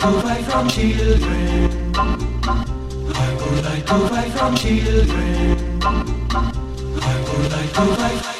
to hide from children. I would like to hide from children. I would like to hide.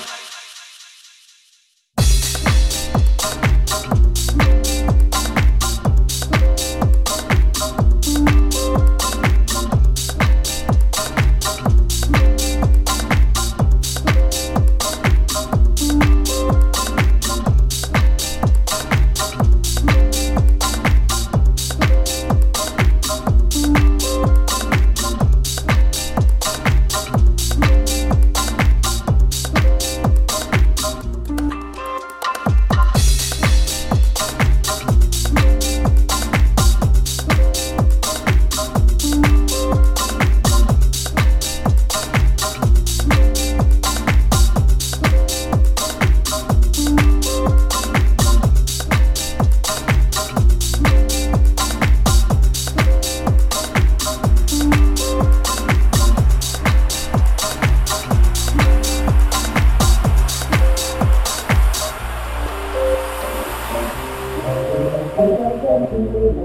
I would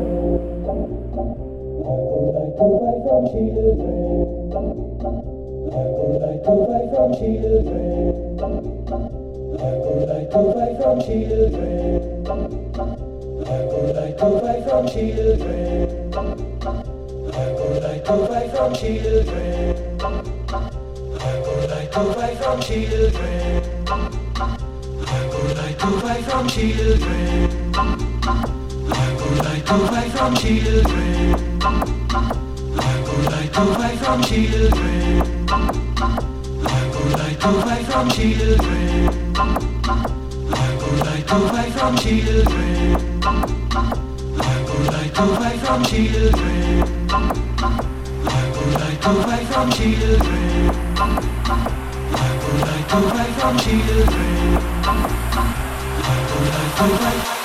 like to buy from children. I would like to buy from children. I would like to buy from children. I would like to buy from children. I would like to hide from children. I would like to hide from children. I would like to hide from children. I would like to hide from children. I would like to hide from children. I would like to hide from children. I would like to hide.